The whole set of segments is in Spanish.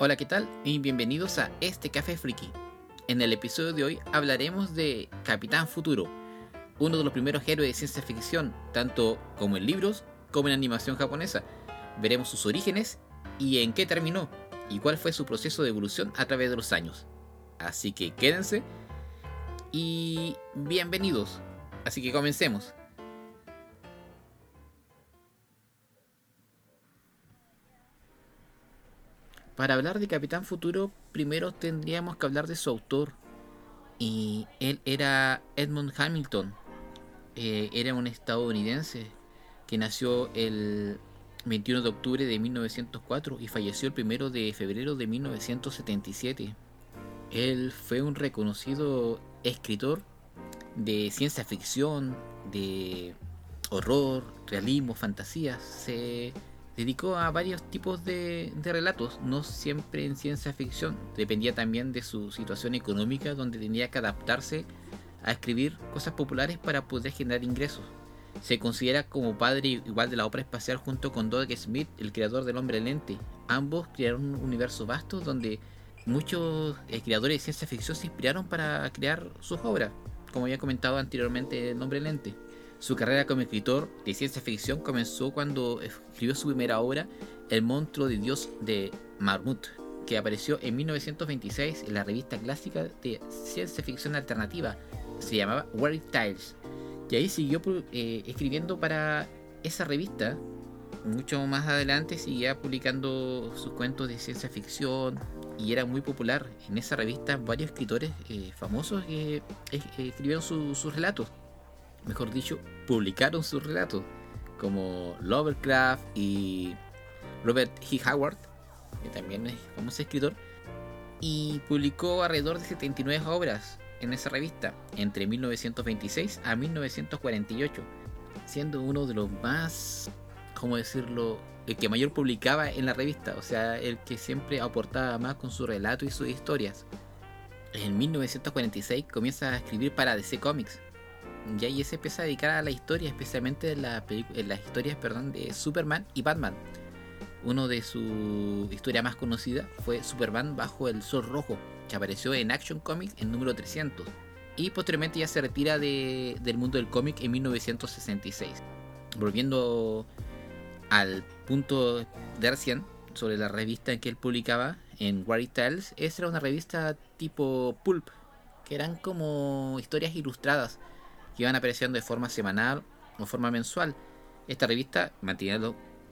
Hola, ¿qué tal? Y bienvenidos a este Café Friki. En el episodio de hoy hablaremos de Capitán Futuro, uno de los primeros héroes de ciencia ficción, tanto como en libros como en animación japonesa. Veremos sus orígenes y en qué terminó, y cuál fue su proceso de evolución a través de los años. Así que quédense y bienvenidos. Así que comencemos. Para hablar de Capitán Futuro, primero tendríamos que hablar de su autor. Y él era Edmund Hamilton. Eh, era un estadounidense que nació el 21 de octubre de 1904 y falleció el 1 de febrero de 1977. Él fue un reconocido escritor de ciencia ficción, de horror, realismo, fantasía. Se dedicó a varios tipos de, relatos, no siempre en ciencia ficción. Dependía también de su situación económica, donde tenía que adaptarse a escribir cosas populares para poder generar ingresos. Se considera como padre igual de la ópera espacial junto con Doug Smith, el creador del hombre lente. Ambos crearon un universo vasto donde muchos creadores de ciencia ficción se inspiraron para crear sus obras, como había comentado anteriormente el hombre lente. Su carrera como escritor de ciencia ficción comenzó cuando escribió su primera obra, El monstruo de Dios de Marmut, que apareció en 1926 en la revista clásica de ciencia ficción alternativa. Se llamaba World Tales. Y ahí siguió eh, escribiendo para esa revista. Mucho más adelante seguía publicando sus cuentos de ciencia ficción y era muy popular. En esa revista varios escritores eh, famosos eh, escribieron sus relatos mejor dicho, publicaron sus relatos, como Lovecraft y Robert E. Howard, que también es famoso escritor, y publicó alrededor de 79 obras en esa revista, entre 1926 a 1948, siendo uno de los más, ¿cómo decirlo?, el que mayor publicaba en la revista, o sea, el que siempre aportaba más con su relato y sus historias. En 1946 comienza a escribir para DC Comics, y ahí se empieza a dedicar a la historia, especialmente en, las historias perdón, de Superman y Batman. Uno de sus historias más conocidas fue Superman bajo el sol rojo, que apareció en Action Comics en número 300. Y posteriormente ya se retira del mundo del cómic en 1966. Volviendo al punto de recién sobre la revista en que él publicaba en Worry Tales, esa era una revista tipo pulp, que eran como historias ilustradas que iban apareciendo de forma semanal o forma mensual. Esta revista mantenía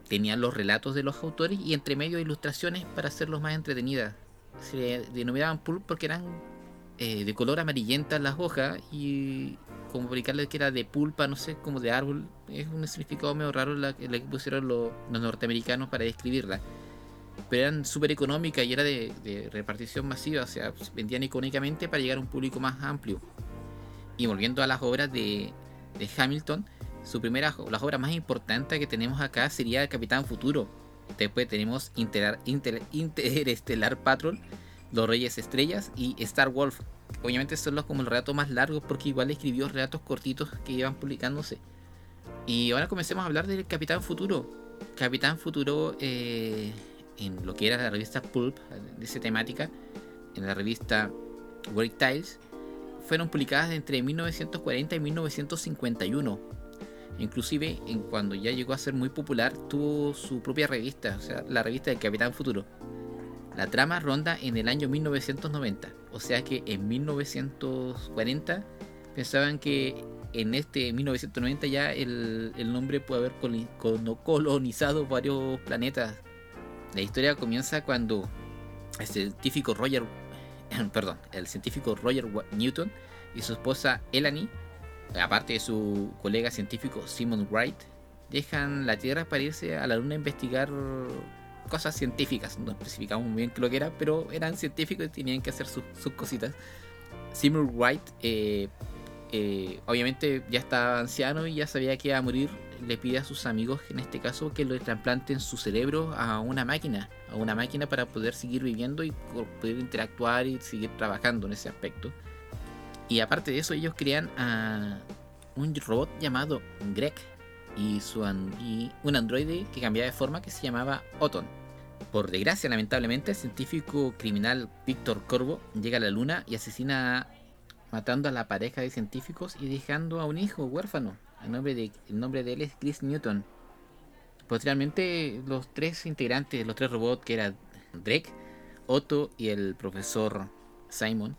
tenía los relatos de los autores y entre medio ilustraciones para hacerlos más entretenidas. Se denominaban pulp porque eran eh, de color amarillenta las hojas y como publicarles que era de pulpa, no sé, como de árbol. Es un significado medio raro la, que pusieron los, norteamericanos para describirla. Pero eran súper económicas y era de, de, repartición masiva, o sea, vendían icónicamente para llegar a un público más amplio. Y volviendo a las obras de, Hamilton, su primera, las obras más importantes que tenemos acá sería Capitán Futuro. Después tenemos Inter, Interestelar Patrol, Los Reyes Estrellas y Star Wolf. Obviamente son los como el relato más largos porque igual escribió relatos cortitos que iban publicándose. Y ahora comencemos a hablar del Capitán Futuro. Capitán Futuro eh, en lo que era la revista Pulp de esa temática, en la revista World Tiles, fueron publicadas entre 1940 y 1951. Inclusive, en cuando ya llegó a ser muy popular, tuvo su propia revista, o sea, la revista del Capitán Futuro. La trama ronda en el año 1990, o sea que en 1940 pensaban que en este 1990 ya el, el nombre puede haber colonizado varios planetas. La historia comienza cuando el científico Roger perdón, el científico Roger Newton y su esposa Elanie, aparte de su colega científico Simon Wright, dejan la Tierra para irse a la Luna a investigar cosas científicas. No especificamos muy bien qué lo que era, pero eran científicos y tenían que hacer sus, cositas. Simon Wright, eh, eh, obviamente ya estaba anciano y ya sabía que iba a morir. Le pide a sus amigos, en este caso, que lo trasplanten su cerebro a una máquina a una máquina para poder seguir viviendo y poder interactuar y seguir trabajando en ese aspecto. Y aparte de eso, ellos crean a un robot llamado Greg y, su un androide que cambiaba de forma que se llamaba Oton. Por desgracia, lamentablemente, el científico criminal Víctor Corvo llega a la luna y asesina matando a la pareja de científicos y dejando a un hijo huérfano. El nombre de, el nombre de él es Chris Newton. Posteriormente, los tres integrantes, los tres robots, que eran Drake, Otto y el profesor Simon,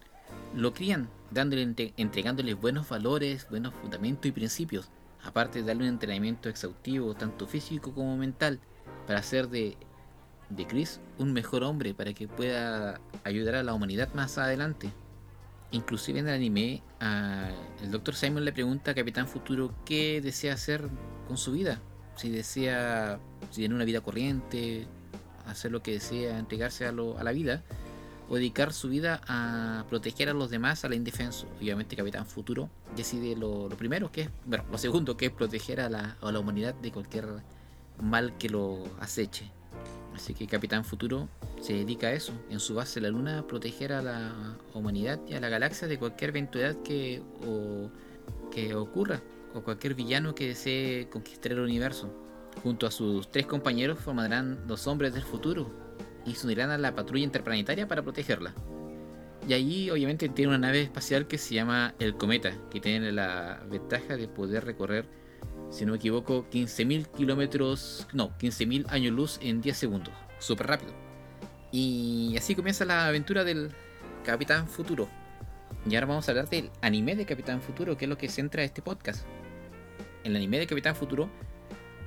lo crían, dándole, entregándole buenos valores, buenos fundamentos y principios, aparte de darle un entrenamiento exhaustivo, tanto físico como mental, para hacer de, de Chris un mejor hombre, para que pueda ayudar a la humanidad más adelante. Inclusive en el anime, el Dr. Simon le pregunta a Capitán Futuro qué desea hacer con su vida. Si desea, si tiene una vida corriente, hacer lo que desea, entregarse a, lo, a la vida, o dedicar su vida a proteger a los demás a la indefenso. Obviamente Capitán Futuro decide lo, primero, que es, bueno, lo segundo, que es proteger a la, a la humanidad de cualquier mal que lo aceche. Así que Capitán Futuro se dedica a eso, en su base la Luna, proteger a la humanidad y a la galaxia de cualquier eventualidad que, que ocurra, o cualquier villano que desee conquistar el universo. Junto a sus tres compañeros formarán los hombres del futuro y se unirán a la patrulla interplanetaria para protegerla. Y allí obviamente tiene una nave espacial que se llama el Cometa, que tiene la ventaja de poder recorrer, si no me equivoco, 15.000 kilómetros, no, 15.000 años luz en 10 segundos. Súper rápido. Y así comienza la aventura del Capitán Futuro. Y ahora vamos a hablar del anime de Capitán Futuro, que es lo que centra este podcast. El anime de Capitán Futuro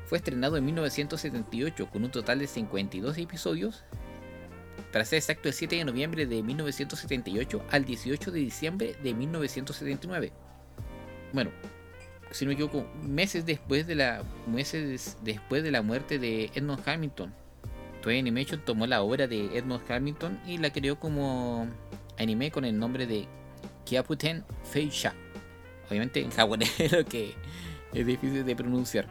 fue estrenado en 1978 con un total de 52 episodios. Para ser exacto, el 7 de noviembre de 1978 al 18 de diciembre de 1979. Bueno, si no me equivoco, meses después de la meses después de la muerte de Edmond Hamilton. Toei Animation tomó la obra de Edmond Hamilton y la creó como anime con el nombre de Kyaputen Feisha. Obviamente en japonés, lo que es difícil de pronunciar.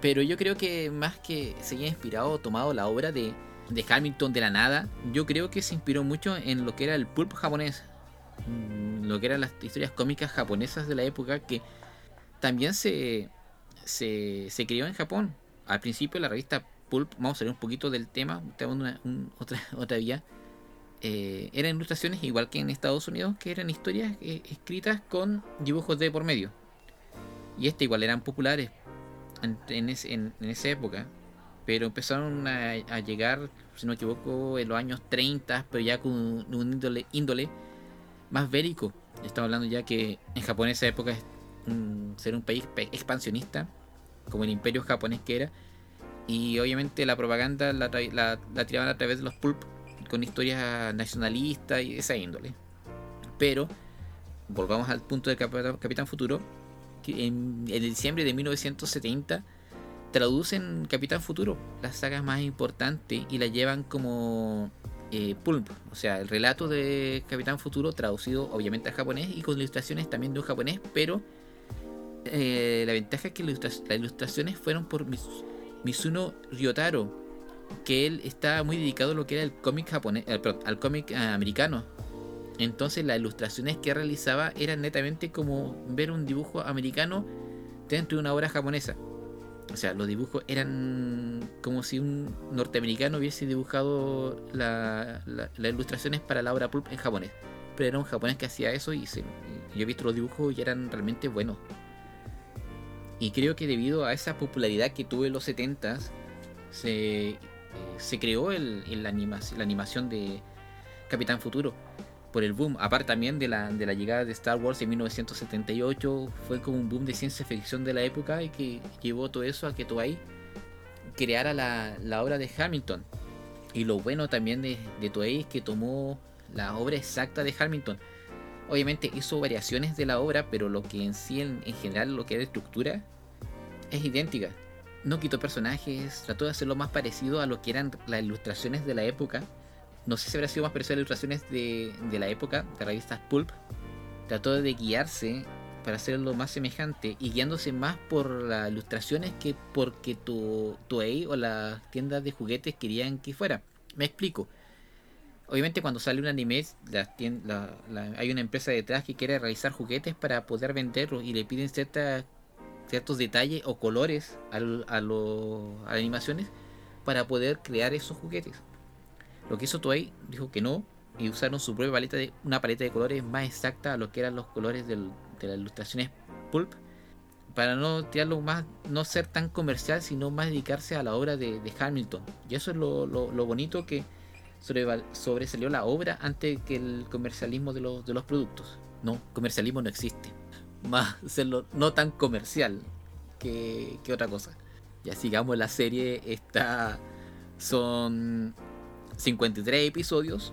Pero yo creo que más que se haya inspirado o tomado la obra de, de Hamilton de la nada, yo creo que se inspiró mucho en lo que era el pulp japonés. Mm, lo que eran las historias cómicas japonesas de la época que también se, se, se creó en Japón. Al principio la revista Pulp, vamos a ver un poquito del tema, una, otra, otra vía. Eh, eran ilustraciones igual que en Estados Unidos, que eran historias eh, escritas con dibujos de por medio. Y este igual eran populares en, en, esa época, pero empezaron a, llegar, si no me equivoco, en los años 30, pero ya con un índole, índole más bélico. Estamos hablando ya que en Japón en esa época es ser un país expansionista, como el imperio japonés que era, y obviamente la propaganda la, la, tiraban a través de los pulp con historias nacionalistas y esa índole. Pero, volvamos al punto del Capitán Futuro, en, en diciembre de 1970 traducen Capitán Futuro, las sagas más importantes, y la llevan como eh, o sea, el relato de Capitán Futuro traducido obviamente al japonés y con ilustraciones también de un japonés, pero eh, la ventaja es que las ilustraciones fueron por Mizuno Ryotaro, que él está muy dedicado a lo que era el cómic japonés, eh, al cómic americano, entonces las ilustraciones que realizaba eran netamente como ver un dibujo americano dentro de una obra japonesa. O sea, los dibujos eran como si un norteamericano hubiese dibujado las ilustraciones para la obra pulp en japonés. Pero era un japonés que hacía eso y, yo he visto los dibujos y eran realmente buenos. Y creo que debido a esa popularidad que tuvo en los 70s, se, eh, se creó el, la animación de Capitán Futuro por el boom, aparte también de la, de la llegada de Star Wars en 1978, fue como un boom de ciencia ficción de la época y que llevó todo eso a que Toei creara la, la obra de Hamilton. Y lo bueno también de, de Toei es que tomó la obra exacta de Hamilton. Obviamente hizo variaciones de la obra, pero lo que en sí, en, en general, lo que era estructura, es idéntica. No quitó personajes, trató de hacerlo más parecido a lo que eran las ilustraciones de la época no sé si habrá sido más a las ilustraciones de, de la época, de revistas Pulp, trató de guiarse para hacerlo más semejante y guiándose más por las ilustraciones que porque tu Toei o las tiendas de juguetes querían que fuera. Me explico. Obviamente cuando sale un anime hay una empresa detrás que quiere realizar juguetes para poder venderlos y le piden ciertas, ciertos detalles o colores a, a, a las animaciones para poder crear esos juguetes. Lo que hizo Toei dijo que no y usaron su propia paleta de una paleta de colores más exacta a lo que eran los colores de las ilustraciones pulp para no tirarlo más, no ser tan comercial, sino más dedicarse a la obra de, Hamilton. Y eso es lo, bonito que sobresalió la obra antes que el comercialismo de los, de los productos. No, comercialismo no existe. Más serlo no tan comercial que, que otra cosa. Ya sigamos la serie. Está. Son 53 episodios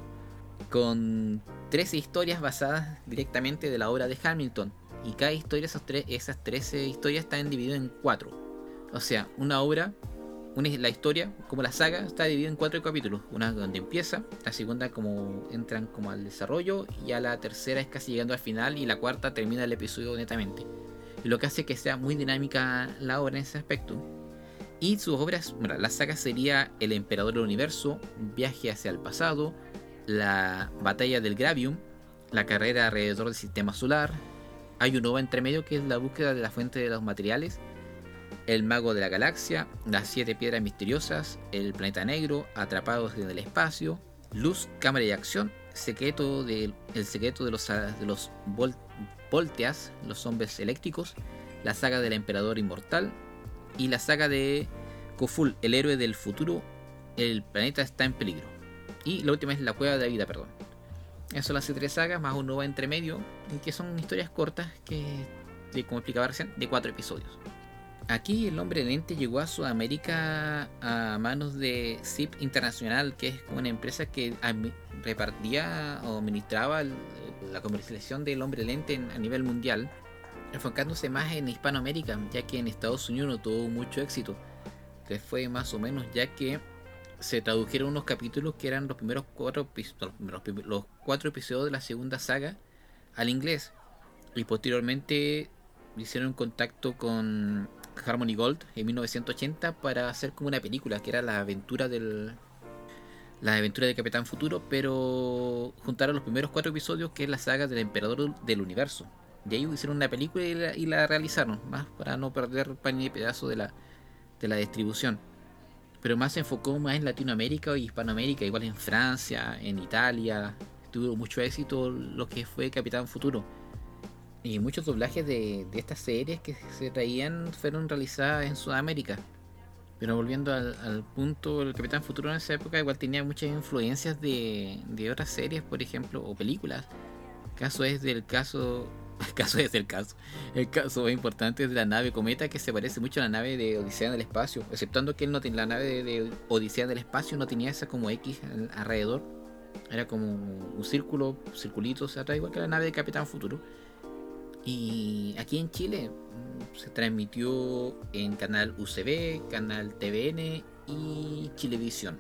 con 13 historias basadas directamente de la obra de Hamilton y cada historia, esas, tres, esas 13 historias están divididas en cuatro. O sea, una obra, una, la historia, como la saga, está dividida en cuatro capítulos. Una donde empieza, la segunda como entran como al desarrollo, y ya la tercera es casi llegando al final, y la cuarta termina el episodio netamente. Y lo que hace que sea muy dinámica la obra en ese aspecto. Y sus obras, bueno, la saga sería El Emperador del Universo, Viaje hacia el pasado, La Batalla del Gravium, La carrera alrededor del Sistema Solar, hay un nuevo entre medio que es la búsqueda de la fuente de los materiales, el mago de la galaxia, las siete piedras misteriosas, el planeta negro, atrapados en el espacio, luz, cámara y acción, secreto de, el secreto de los, de los volteas, los hombres eléctricos, la saga del emperador inmortal y la saga de Koful, el héroe del futuro, el planeta está en peligro. Y la última es la cueva de la vida, perdón. Esas son las tres sagas, más un nuevo entre medio, que son historias cortas que, como explicaba recién, de cuatro episodios. Aquí el hombre lente llegó a Sudamérica a manos de ZIP Internacional, que es una empresa que repartía o administraba la comercialización del hombre lente a nivel mundial, enfocándose más en Hispanoamérica, ya que en Estados Unidos no tuvo mucho éxito. Que fue más o menos ya que se tradujeron unos capítulos que eran los primeros cuatro, los, cuatro episodios de la segunda saga al inglés. Y posteriormente hicieron contacto con Harmony Gold en 1980 para hacer como una película que era la aventura del la aventura de Capitán Futuro, pero juntaron los primeros cuatro episodios que es la saga del Emperador del Universo. Y ahí hicieron una película y la, realizaron, más para no perder pan y pedazo de la, de la distribución pero más se enfocó más en Latinoamérica y Hispanoamérica, igual en Francia, en Italia. Tuvo mucho éxito lo que fue Capitán Futuro. Y muchos doblajes de, estas series que se traían fueron realizadas en Sudamérica. Pero volviendo al, punto, el Capitán Futuro en esa época igual tenía muchas influencias de, de otras series, por ejemplo, o películas. Caso es del caso caso es el caso. El caso importante es la nave Cometa que se parece mucho a la nave de Odisea del Espacio, exceptuando que él no la nave de, Odisea del Espacio no tenía esa como X alrededor. Era como un círculo, circulitos atrás, igual que la nave de Capitán Futuro. Y aquí en Chile mm, se transmitió en canal UCB, canal TVN y Chilevisión.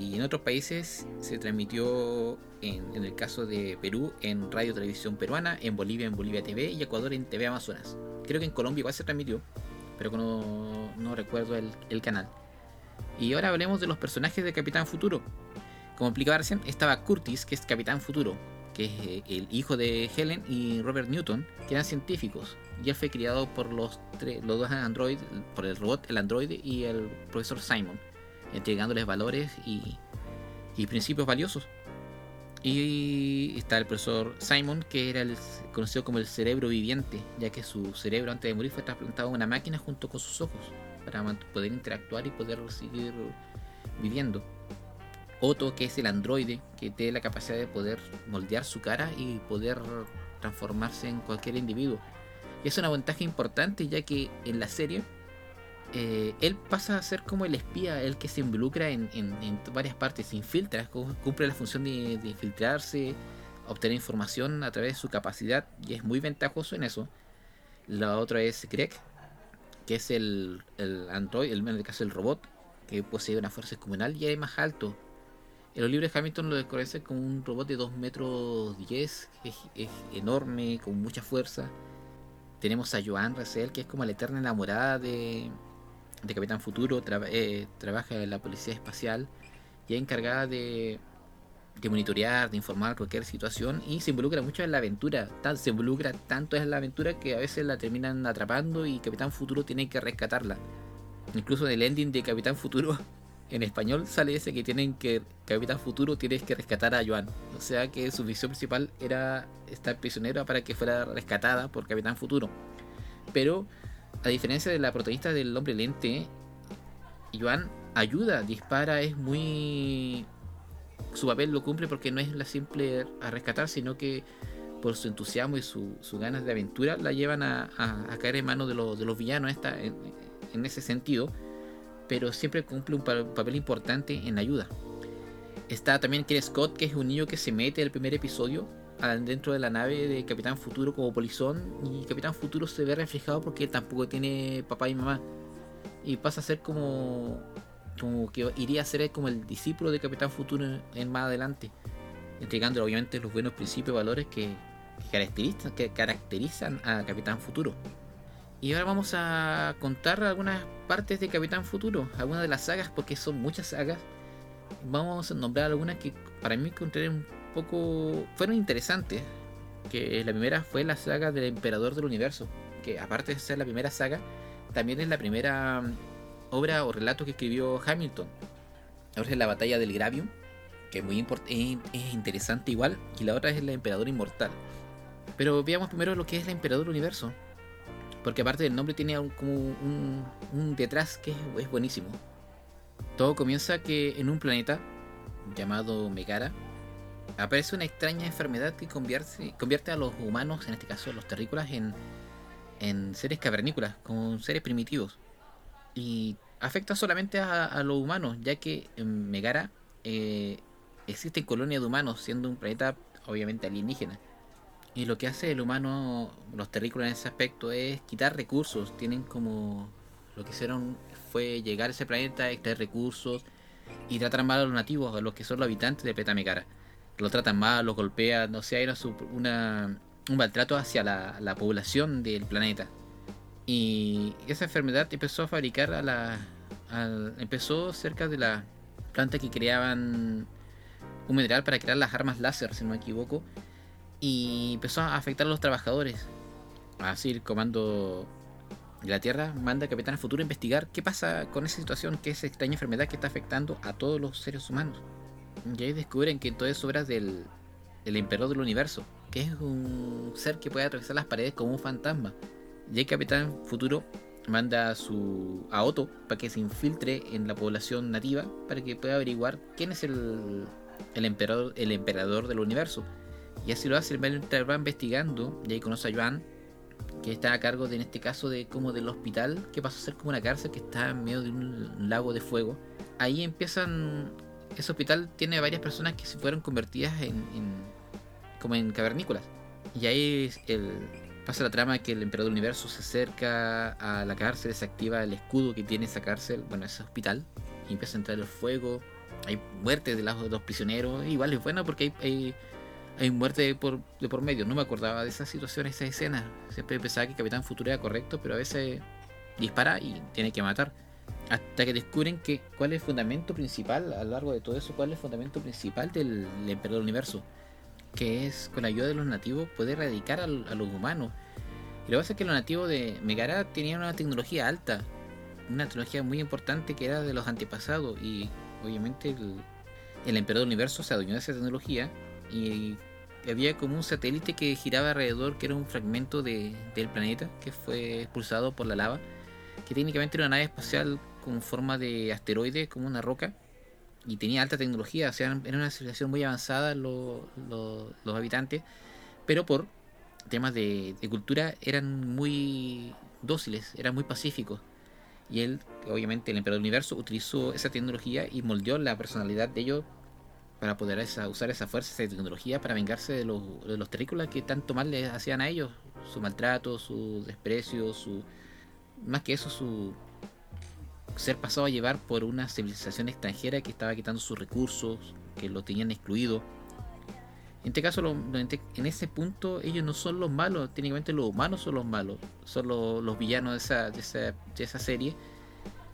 Y en otros países se transmitió en, el caso de Perú en Radio Televisión Peruana, en Bolivia en Bolivia TV y Ecuador en TV Amazonas. Creo que en Colombia igual se transmitió, pero no, no recuerdo el, canal. Y ahora hablemos de los personajes de Capitán Futuro. Como explicaba recién, estaba Curtis, que es Capitán Futuro, que es eh, el hijo de Helen y Robert Newton, que eran científicos. Y él fue criado por los, los dos androides, por el robot, el androide y el profesor Simon, entregándoles valores y, principios valiosos. Y está el profesor Simon, que era conocido como el cerebro viviente, ya que su cerebro antes de morir fue trasplantado a una máquina junto con sus ojos, para poder interactuar y poder seguir viviendo. Otto, que es el androide, que tiene la capacidad de poder moldear su cara y poder transformarse en cualquier individuo. Y es una ventaja importante, ya que en la serie eh, él pasa a ser como el espía, el que se involucra en, varias partes, se infiltra, cumple la función de, infiltrarse, obtener información a través de su capacidad y es muy ventajoso en eso. La otra es Greg, que es el, android, el, en el caso el robot, que posee una fuerza descomunal y es más alto. En los libros de Hamilton lo desconoce como un robot de 2 metros 10, es, es enorme, con mucha fuerza. Tenemos a Joan Russell, que es como la eterna enamorada de, de Capitán Futuro, eh, trabaja en la Policía Espacial y es encargada de, de, monitorear, de informar cualquier situación y se involucra mucho en la aventura. se involucra tanto en la aventura que a veces la terminan atrapando y Capitán Futuro tiene que rescatarla. Incluso en el ending de Capitán Futuro, en español sale ese que tienen que. Capitán Futuro tienes que rescatar a Joan. O sea que su misión principal era estar prisionera para que fuera rescatada por Capitán Futuro. Pero, a diferencia de la protagonista del hombre lente, Joan ayuda, dispara, es muy. Su papel lo cumple porque no es la simple a rescatar, sino que por su entusiasmo y sus su ganas de aventura la llevan a, caer en manos de, de los villanos esta, en ese sentido, pero siempre cumple un papel importante en ayuda. Está también Ken Scott, que es un niño que se mete en el primer episodio dentro de la nave de Capitán Futuro como polizón y Capitán Futuro se ve reflejado porque tampoco tiene papá y mamá y pasa a ser como como que iría a ser como el discípulo de Capitán Futuro en, más adelante entregando obviamente los buenos principios y valores que, caracterizan, que caracterizan a Capitán Futuro y ahora vamos a contar algunas partes de Capitán Futuro, algunas de las sagas, porque son muchas sagas. Vamos a nombrar algunas que para mí encontré un poco. fueron interesantes. Que la primera fue la saga del Emperador del Universo, que aparte de ser la primera saga, también es la primera mm, obra o relato que escribió Hamilton. Ahora es la batalla del Gravium, que es muy es interesante igual, y la otra es el Emperador Inmortal. Pero veamos primero lo que es el Emperador del Universo. Porque aparte del nombre tiene como un, detrás que es, buenísimo. Todo comienza que en un planeta llamado Megara aparece una extraña enfermedad que convierte, a los humanos, en este caso los terrícolas, en, en seres cavernícolas, como seres primitivos. Y afecta solamente a, los humanos, ya que en Megara eh, existen colonias de humanos, siendo un planeta obviamente alienígena. Y lo que hace el humano, los terrícolas en ese aspecto, es quitar recursos. Tienen como. Lo que hicieron fue llegar a ese planeta, extraer recursos y tratar mal a los nativos, a los que son los habitantes de Planeta Lo tratan mal, los golpean, no sé, hay una, un maltrato hacia la, población del planeta. Y esa enfermedad empezó a fabricar a la. empezó cerca de la planta que creaban un mineral para crear las armas láser, si no me equivoco y empezó a afectar a los trabajadores. Así el comando de la Tierra manda al Capitán Futuro a investigar qué pasa con esa situación, qué es esa extraña enfermedad que está afectando a todos los seres humanos. Y ahí descubren que todo es obra del, Emperador del Universo, que es un ser que puede atravesar las paredes como un fantasma. Y el Capitán Futuro manda a, su, a Otto para que se infiltre en la población nativa para que pueda averiguar quién es el, el emperador del universo y así lo hace, el va investigando y ahí conoce a Joan, que está a cargo de, en este caso de como del hospital, que pasó a ser como una cárcel que está en medio de un lago de fuego. Ahí empiezan, ese hospital tiene varias personas que se fueron convertidas en, como en cavernícolas. Y ahí el, pasa la trama que el emperador del universo se acerca a la cárcel, se activa el escudo que tiene esa cárcel, bueno, ese hospital, y empieza a entrar el fuego. Hay muertes de los dos prisioneros, igual es bueno porque hay hay muerte de por, de por medio. No me acordaba de esa situación, esa escena. Siempre pensaba que Capitán Futuro era correcto, pero a veces dispara y tiene que matar. Hasta que descubren que cuál es el fundamento principal, a lo largo de todo eso, cuál es el fundamento principal del, Emperador Universo. Que es con la ayuda de los nativos poder erradicar a, los humanos. Y lo que pasa es que los nativos de Megara tenían una tecnología alta. Una tecnología muy importante que era de los antepasados. Y obviamente el, el Emperador Universo se adueñó de esa tecnología y había como un satélite que giraba alrededor, que era un fragmento de, del planeta que fue expulsado por la lava, que técnicamente era una nave espacial con forma de asteroide, como una roca, y tenía alta tecnología, o sea, era una civilización muy avanzada los, los, habitantes, pero por temas de, cultura eran muy dóciles, eran muy pacíficos. Y él, obviamente, el emperador del universo, utilizó esa tecnología y moldeó la personalidad de ellos para poder usar esa fuerza, esa tecnología para vengarse de los, de los terrícolas que tanto mal les hacían a ellos. Su maltrato, su desprecio, su más que eso, su ser pasado a llevar por una civilización extranjera que estaba quitando sus recursos, que lo tenían excluido. En este caso, en ese punto, ellos no son los malos, técnicamente los humanos son los malos, son los, villanos de esa, de, esa, de esa serie.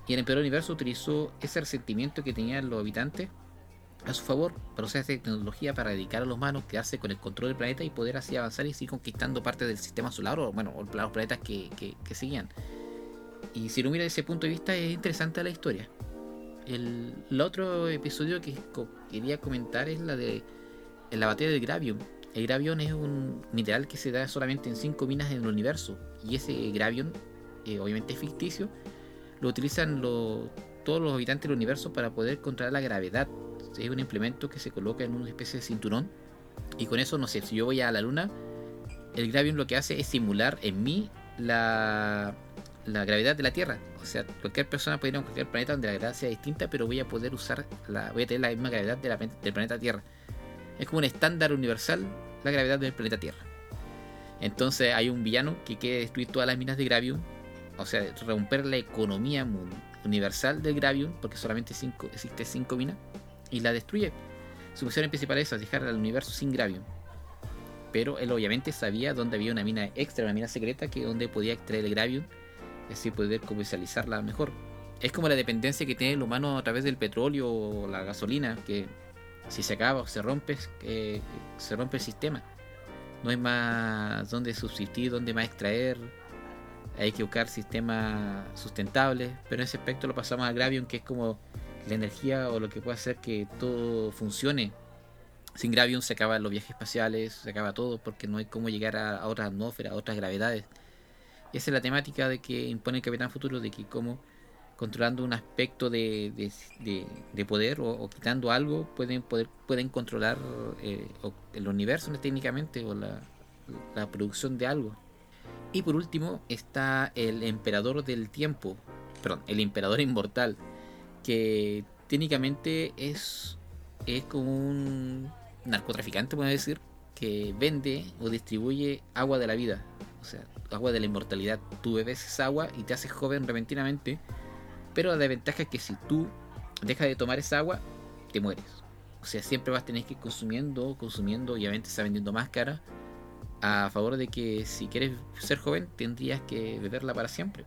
Y el Emperador Universo utilizó ese resentimiento que tenían los habitantes a su favor esta tecnología para dedicar a los humanos, quedarse con el control del planeta y poder así avanzar y seguir conquistando parte del sistema solar o bueno, los planetas que, que, seguían. Y si lo mira desde ese punto de vista es interesante la historia. El, otro episodio que quería comentar es la de la batalla del Gravium. El Gravium es un mineral que se da solamente en 5 minas en el universo. Y ese Gravium, eh, obviamente es ficticio, lo utilizan todos los habitantes del universo para poder controlar la gravedad. Es un implemento que se coloca en una especie de cinturón. Y con eso, no sé, si yo voy a la luna, el Gravium lo que hace es simular en mí la, la gravedad de la Tierra. O sea, cualquier persona puede ir a cualquier planeta donde la gravedad sea distinta, pero voy a poder usar, la, voy a tener la misma gravedad del planeta Tierra. Es como un estándar universal la gravedad del planeta Tierra. Entonces hay un villano que quiere destruir todas las minas de Gravium, o sea, romper la economía universal del Gravium, porque solamente cinco, existe 5 minas, y la destruye. Su misión principal es dejar al universo sin Gravium. Pero él obviamente sabía dónde había una mina extra, una mina secreta, que donde podía extraer el Gravium así poder comercializarla mejor. Es como la dependencia que tiene el humano a través del petróleo o la gasolina, que si se acaba o se rompe, eh, se rompe el sistema. No hay más donde subsistir, donde más extraer. Hay que buscar sistemas sustentables. Pero en ese aspecto lo pasamos a Gravium, que es como la energía o lo que puede hacer que todo funcione. Sin Gravium se acaban los viajes espaciales, se acaba todo porque no hay cómo llegar a, a otras atmósferas, a otras gravedades. Y esa es la temática de que impone el Capitán Futuro, de que cómo controlando un aspecto de, de, poder o, quitando algo pueden poder pueden controlar eh, el universo técnicamente o la, producción de algo. Y por último está el emperador del tiempo perdón el emperador inmortal que técnicamente es es como un narcotraficante puedo decir que vende o distribuye agua de la vida sea agua de la inmortalidad tú bebes esa agua y te haces joven repentinamente pero la desventaja es que si tú dejas de tomar esa agua, te mueres. O sea, siempre vas a tener que ir consumiendo, consumiendo, obviamente está vendiendo más cara, a favor de que si quieres ser joven tendrías que beberla para siempre.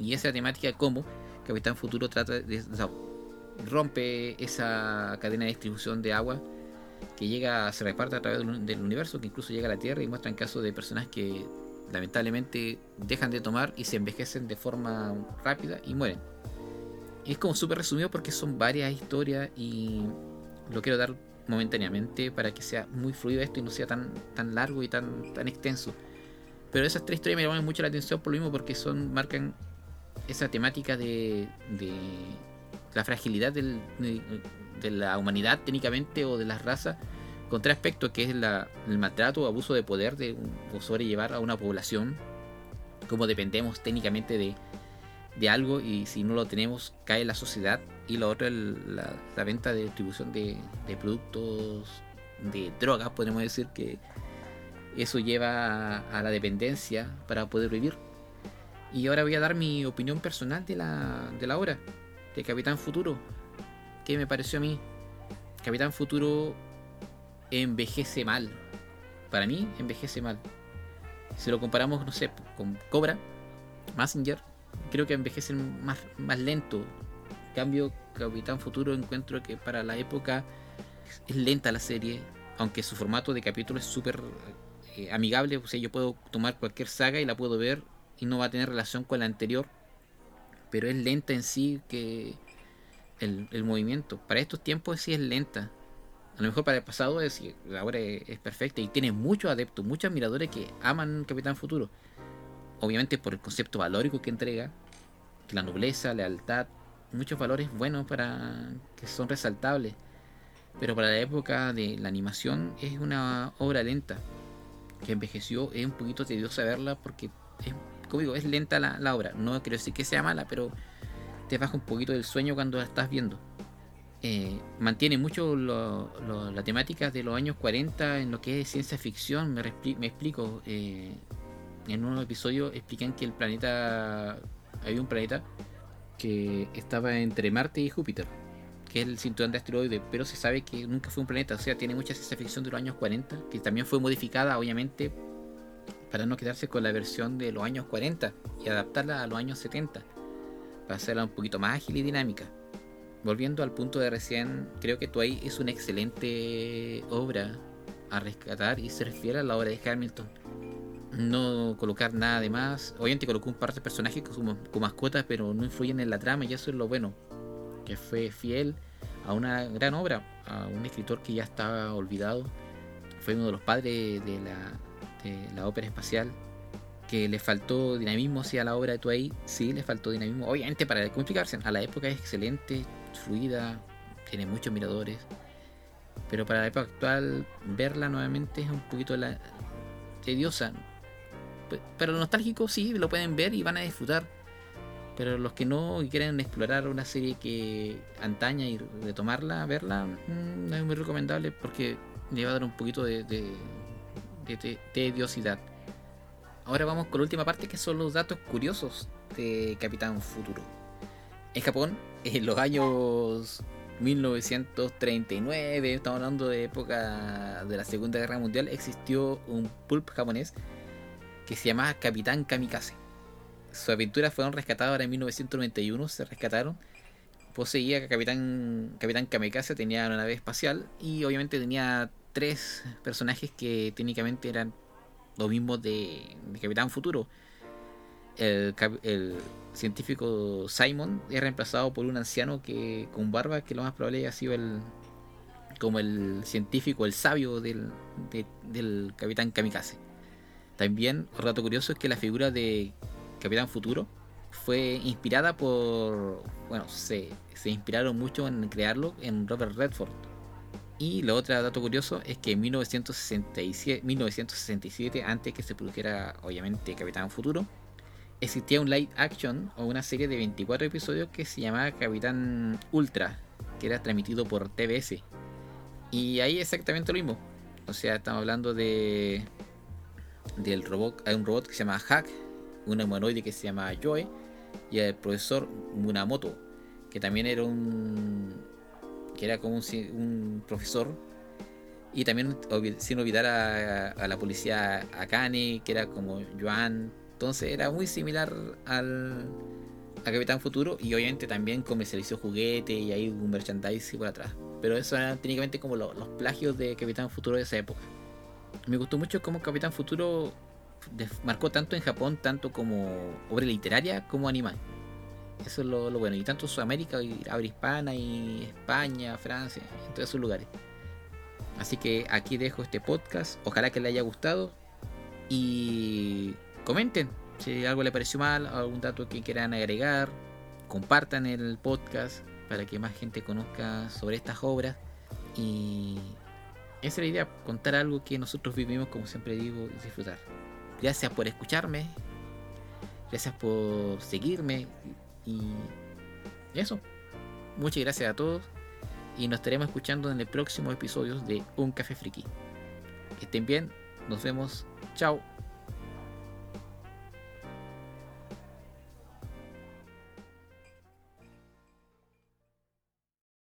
Y esa temática como Capitán Futuro trata de, rompe esa cadena de distribución de agua que llega, se reparte a través del universo, que incluso llega a la Tierra y muestra en casos de personas que lamentablemente dejan de tomar y se envejecen de forma rápida y mueren. Es como súper resumido porque son varias historias y lo quiero dar momentáneamente para que sea muy fluido esto y no sea tan, tan largo y tan, tan extenso. Pero esas tres historias me llaman mucho la atención por lo mismo porque son marcan esa temática de, de la fragilidad del, de la humanidad técnicamente o de las razas con tres aspectos que es el maltrato o abuso de poder de o sobrellevar a una población, como dependemos técnicamente de, de, algo y si no lo tenemos cae la sociedad y lo otro es la, venta de distribución de, productos de drogas, podemos decir que eso lleva a, la dependencia para poder vivir. Y ahora voy a dar mi opinión personal de la, de la obra, de Capitán Futuro, que me pareció a mí. Capitán Futuro envejece mal. Para mí, envejece mal. Si lo comparamos, no sé, con Cobra, Messenger, creo que envejecen más, más lento. En cambio, Capitán Futuro encuentro que para la época es lenta la serie, aunque su formato de capítulo es súper eh, amigable. O sea, yo puedo tomar cualquier saga y la puedo ver y no va a tener relación con la anterior. Pero es lenta en sí que el, movimiento. Para estos tiempos sí es lenta. A lo mejor para el pasado es, ahora es, perfecta y tiene muchos adeptos, muchos admiradores que aman Capitán Futuro. Obviamente por el concepto valórico que entrega, la nobleza, lealtad, muchos valores buenos para que son resaltables. Pero para la época de la animación es una obra lenta, que envejeció, es un poquito tediosa verla porque es, como digo, es lenta la, la obra. No quiero decir que sea mala, pero te baja un poquito del sueño cuando la estás viendo. Eh, mantiene mucho la temática de los años 40 en lo que es ciencia ficción. Me, explico. Eh, en un episodio explican que el planeta. Había un planeta que estaba entre Marte y Júpiter, que es el cinturón de asteroides, pero se sabe que nunca fue un planeta. O sea, tiene mucha ciencia ficción de los años 40, que también fue modificada, obviamente, para no quedarse con la versión de los años 40 y adaptarla a los años 70, para hacerla un poquito más ágil y dinámica volviendo al punto de recién, creo que Tway es una excelente obra a rescatar y se refiere a la obra de Hamilton. no colocar nada de más. Obviamente colocó un par de personajes como, mascotas, pero no influyen en la trama y eso es lo bueno. Que fue fiel a una gran obra, a un escritor que ya estaba olvidado. Fue uno de los padres de la ópera espacial. Que le faltó dinamismo hacia la obra de Tuay. Sí, le faltó dinamismo. Obviamente, para complicarse, a la época es excelente, fluida, tiene muchos miradores. Pero para la época actual, verla nuevamente es un poquito la, tediosa pero los nostálgicos sí, lo pueden ver y van a disfrutar. Pero los que no quieren explorar una serie que antaña y retomarla, verla, mm, no es muy recomendable porque le va a dar un poquito de, tediosidad. Ahora vamos con la última parte que son los datos curiosos de Capitán Futuro. En Japón, en los años 1939, estamos hablando de época de la Segunda Guerra Mundial, existió un pulp japonés que se llamaba Capitán Kamikaze. Sus aventuras fueron rescatadas en 1991, se rescataron. Poseía Capitán, Capitán Kamikaze, tenía una nave espacial y obviamente tenía tres personajes que técnicamente eran los mismos de, Capitán Futuro. El, científico Simon es reemplazado por un anciano que con barba que lo más probable ha sido el como el científico, el sabio del, del Capitán Kamikaze. También, un dato curioso es que la figura de Capitán Futuro fue inspirada por. Bueno, se, se inspiraron mucho en crearlo en Robert Redford. Y lo otro dato curioso es que en 1967, 1967, antes que se produjera obviamente Capitán Futuro, existía un live action o una serie de 24 episodios que se llamaba Capitán Ultra, que era transmitido por TBS. Y ahí exactamente lo mismo. O sea, estamos hablando de del robot, hay un robot que se llama Hack, un humanoide que se llama Joe y el profesor Munamoto, que también era un que era como un, profesor y también sin olvidar a, la policía Akane, que era como Joan, entonces era muy similar al a Capitán Futuro y obviamente también comercializó juguetes y hay un merchandising por atrás. Pero eso eran técnicamente como los plagios de Capitán Futuro de esa época me gustó mucho cómo Capitán Futuro marcó tanto en Japón, tanto como obra literaria como animal. Eso es lo, bueno. Y tanto Sudamérica, y habla hispana, y España, Francia, en todos esos lugares. Así que aquí dejo este podcast. Ojalá que les haya gustado. Y comenten si algo les pareció mal, algún dato que quieran agregar. Compartan el podcast para que más gente conozca sobre estas obras. Y esa es la idea, contar algo que nosotros vivimos, como siempre digo, y disfrutar. Gracias por escucharme, gracias por seguirme y eso. Muchas gracias a todos y nos estaremos escuchando en el próximo episodio de Un Café Friki. Estén bien, nos vemos, chao.